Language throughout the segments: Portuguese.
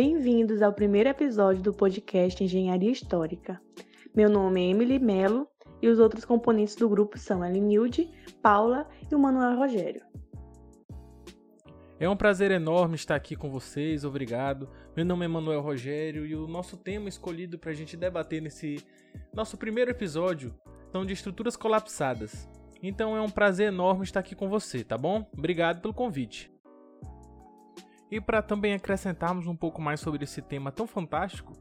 Bem-vindos ao primeiro episódio do podcast Engenharia Histórica. Meu nome é Emily Melo e os outros componentes do grupo são Elinilde, Paula e o Manuel Rogério. É um prazer enorme estar aqui com vocês, obrigado. Meu nome é Manuel Rogério e o nosso tema escolhido para a gente debater nesse nosso primeiro episódio são de estruturas colapsadas. Então é um prazer enorme estar aqui com você, tá bom? Obrigado pelo convite. E para também acrescentarmos um pouco mais sobre esse tema tão fantástico,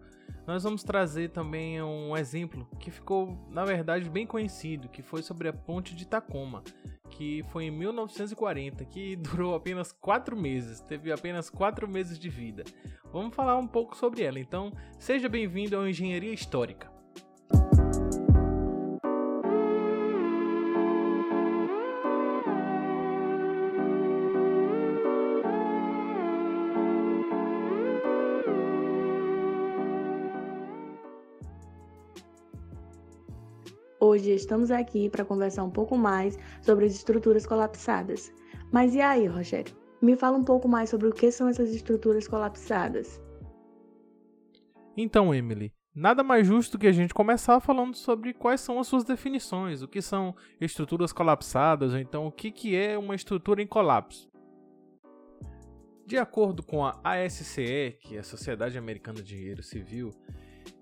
nós vamos trazer também um exemplo que ficou, na verdade, bem conhecido, que foi sobre a ponte de Tacoma, que foi em 1940, que durou apenas 4 meses, teve apenas 4 meses de vida. Vamos falar um pouco sobre ela, então seja bem-vindo ao Engenharia Histórica. Hoje estamos aqui para conversar um pouco mais sobre as estruturas colapsadas. Mas e aí, Rogério? Me fala um pouco mais sobre o que são essas estruturas colapsadas. Então, Emily, nada mais justo que a gente começar falando sobre quais são as suas definições, o que são estruturas colapsadas, ou então o que, que é uma estrutura em colapso. De acordo com a ASCE, que é a Sociedade Americana de Engenheiro Civil,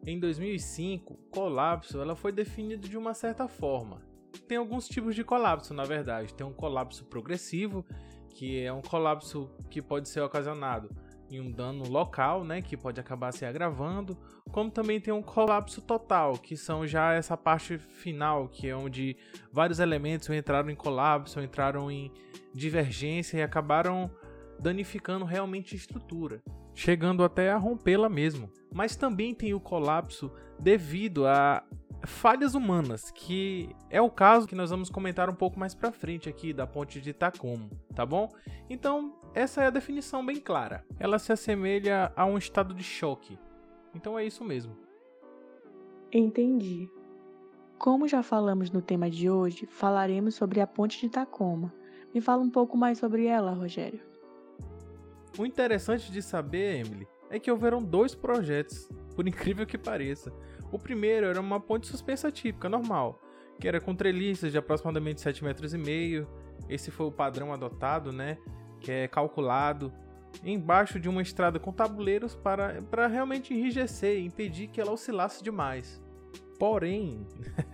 em 2005, colapso ela foi definida de uma certa forma. Tem alguns tipos de colapso, na verdade. Tem um colapso progressivo, que é um colapso que pode ser ocasionado em um dano local, né, que pode acabar se agravando, como também tem um colapso total, que são já essa parte final, que é onde vários elementos entraram em colapso, entraram em divergência e acabaram danificando realmente a estrutura chegando até a rompê-la mesmo. Mas também tem o colapso devido a falhas humanas, que é o caso que nós vamos comentar um pouco mais para frente aqui da ponte de Tacoma, tá bom? Então, essa é a definição bem clara. Ela se assemelha a um estado de choque. Então é isso mesmo. Entendi. Como já falamos no tema de hoje, falaremos sobre a ponte de Tacoma. Me fala um pouco mais sobre ela, Rogério. O interessante de saber, Emily, é que houveram dois projetos, por incrível que pareça. O primeiro era uma ponte suspensa típica, normal, que era com treliças de aproximadamente 7,5 metros. Esse foi o padrão adotado, né? Que é calculado embaixo de uma estrada com tabuleiros para, para realmente enrijecer e impedir que ela oscilasse demais. Porém,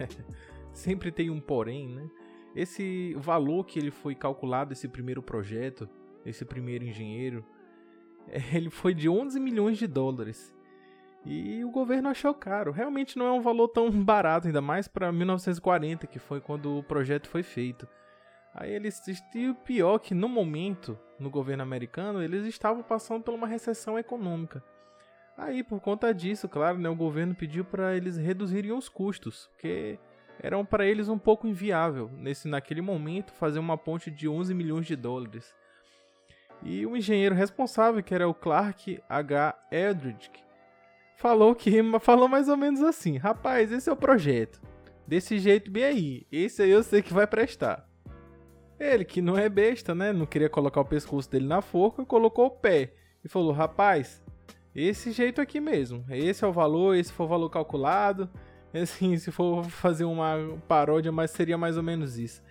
sempre tem um porém, né? Esse valor que ele foi calculado, esse primeiro projeto, esse primeiro engenheiro, ele foi de 11 milhões de dólares. E o governo achou caro. Realmente não é um valor tão barato, ainda mais para 1940, que foi quando o projeto foi feito. Aí eles e o pior que no momento, no governo americano, eles estavam passando por uma recessão econômica. Aí por conta disso, claro, né, o governo pediu para eles reduzirem os custos, porque eram para eles um pouco inviável nesse naquele momento fazer uma ponte de 11 milhões de dólares. E o engenheiro responsável, que era o Clark H. Eldridge, falou que falou mais ou menos assim: "Rapaz, esse é o projeto. Desse jeito bem aí. Esse aí eu sei que vai prestar." Ele, que não é besta, né? Não queria colocar o pescoço dele na forca, colocou o pé e falou: "Rapaz, esse jeito aqui mesmo. Esse é o valor, esse foi o valor calculado. Assim, se for fazer uma paródia, mas seria mais ou menos isso."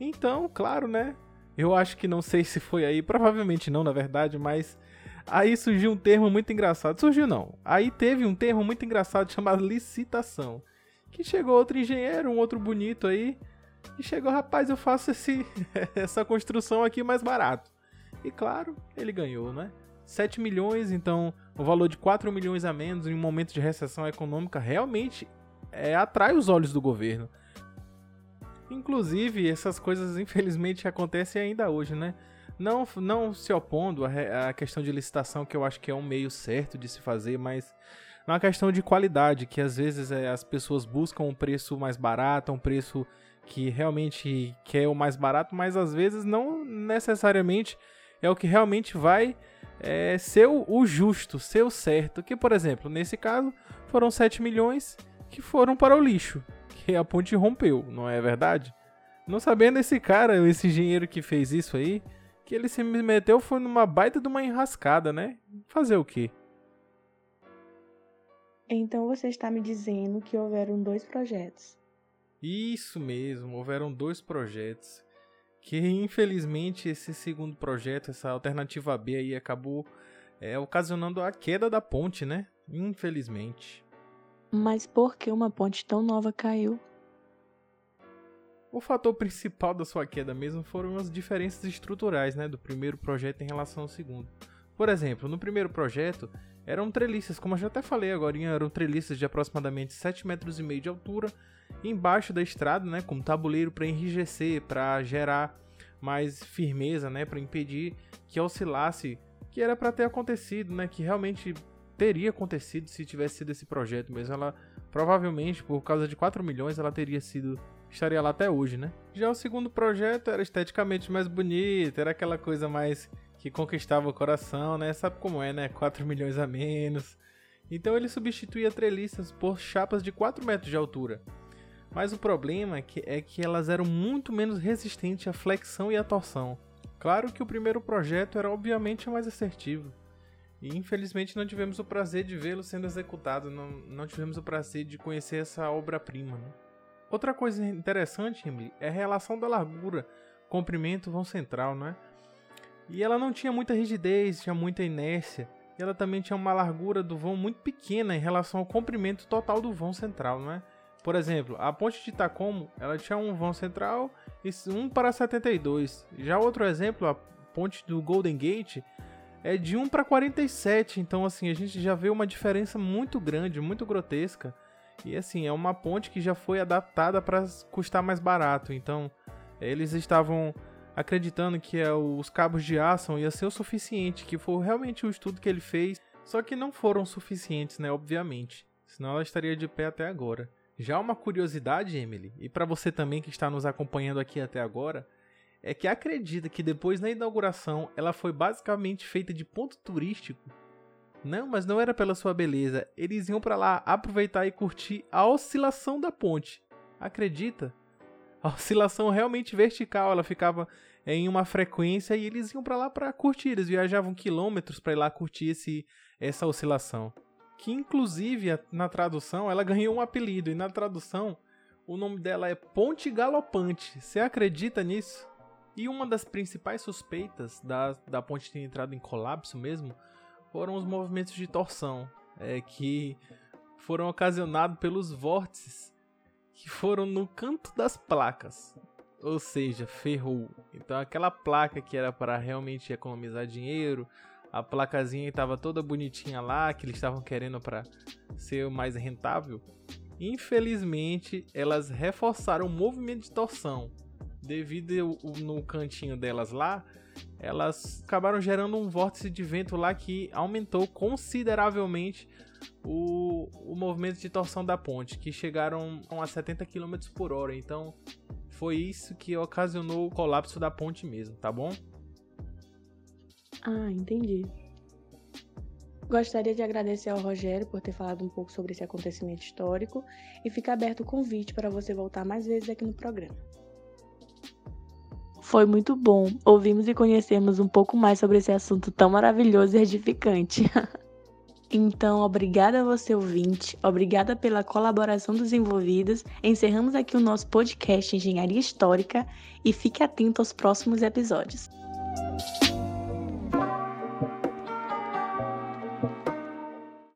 Então, claro, né? Eu acho que não sei se foi aí, provavelmente não, na verdade, mas aí surgiu um termo muito engraçado. Surgiu não. Aí teve um termo muito engraçado chamado licitação. Que chegou outro engenheiro, um outro bonito aí, e chegou, rapaz, eu faço esse, essa construção aqui mais barato. E claro, ele ganhou, né? 7 milhões, então o valor de 4 milhões a menos em um momento de recessão econômica realmente é, atrai os olhos do governo. Inclusive, essas coisas infelizmente acontecem ainda hoje, né? Não, não se opondo à, questão de licitação, que eu acho que é um meio certo de se fazer, mas uma questão de qualidade, que às vezes é, as pessoas buscam um preço mais barato, um preço que realmente quer o mais barato, mas às vezes não necessariamente é o que realmente vai é, ser o, o, justo, ser o certo. Que, por exemplo, nesse caso, foram 7 milhões que foram para o lixo que a ponte rompeu, não é verdade? Não sabendo esse cara, esse engenheiro que fez isso aí, que ele se meteu foi numa baita de uma enrascada, né? Fazer o quê? Então você está me dizendo que houveram dois projetos. Isso mesmo, houveram dois projetos. Que infelizmente esse segundo projeto, essa alternativa B aí, acabou é, ocasionando a queda da ponte, né? Infelizmente. Mas por que uma ponte tão nova caiu? O fator principal da sua queda mesmo foram as diferenças estruturais né, do primeiro projeto em relação ao segundo. Por exemplo, no primeiro projeto eram treliças, como eu já até falei agora, eram treliças de aproximadamente 7,5 metros e meio de altura, embaixo da estrada, né, com tabuleiro para enrijecer, para gerar mais firmeza, né, para impedir que oscilasse, que era para ter acontecido, né, que realmente teria acontecido se tivesse sido esse projeto mesmo. Ela provavelmente, por causa de 4 milhões, ela teria sido estaria lá até hoje, né? Já o segundo projeto era esteticamente mais bonito, era aquela coisa mais que conquistava o coração, né? Sabe como é, né? 4 milhões a menos. Então ele substituía treliças por chapas de 4 metros de altura. Mas o problema é que, é que elas eram muito menos resistentes à flexão e à torção. Claro que o primeiro projeto era obviamente mais assertivo. E infelizmente não tivemos o prazer de vê-lo sendo executado, não, não tivemos o prazer de conhecer essa obra-prima. Né? Outra coisa interessante, Emily, é a relação da largura, comprimento, vão central, né? E ela não tinha muita rigidez, tinha muita inércia. E ela também tinha uma largura do vão muito pequena em relação ao comprimento total do vão central, né? Por exemplo, a ponte de Tacomo, ela tinha um vão central e 1 para 72. Já outro exemplo, a ponte do Golden Gate é de 1 para 47. Então, assim, a gente já vê uma diferença muito grande, muito grotesca e assim, é uma ponte que já foi adaptada para custar mais barato. Então, eles estavam acreditando que é, os cabos de aço ia ser o suficiente, que foi realmente o estudo que ele fez, só que não foram suficientes, né, obviamente. Senão ela estaria de pé até agora. Já uma curiosidade, Emily, e para você também que está nos acompanhando aqui até agora, é que acredita que depois na inauguração ela foi basicamente feita de ponto turístico não, mas não era pela sua beleza. Eles iam para lá aproveitar e curtir a oscilação da ponte. Acredita? A oscilação realmente vertical, ela ficava em uma frequência e eles iam para lá para curtir. Eles viajavam quilômetros para ir lá curtir esse, essa oscilação. Que inclusive na tradução ela ganhou um apelido e na tradução o nome dela é Ponte Galopante. Você acredita nisso? E uma das principais suspeitas da, da ponte ter entrado em colapso mesmo foram os movimentos de torção, é, que foram ocasionados pelos vórtices que foram no canto das placas. Ou seja, ferrou. Então aquela placa que era para realmente economizar dinheiro, a placazinha estava toda bonitinha lá, que eles estavam querendo para ser mais rentável. Infelizmente, elas reforçaram o movimento de torção. Devido no cantinho delas lá, elas acabaram gerando um vórtice de vento lá que aumentou consideravelmente o, o movimento de torção da ponte, que chegaram a 70 km por hora. Então foi isso que ocasionou o colapso da ponte mesmo, tá bom? Ah, entendi. Gostaria de agradecer ao Rogério por ter falado um pouco sobre esse acontecimento histórico e fica aberto o convite para você voltar mais vezes aqui no programa. Foi muito bom. Ouvimos e conhecemos um pouco mais sobre esse assunto tão maravilhoso e edificante. Então, obrigada a você ouvinte, obrigada pela colaboração dos envolvidos. Encerramos aqui o nosso podcast Engenharia Histórica e fique atento aos próximos episódios.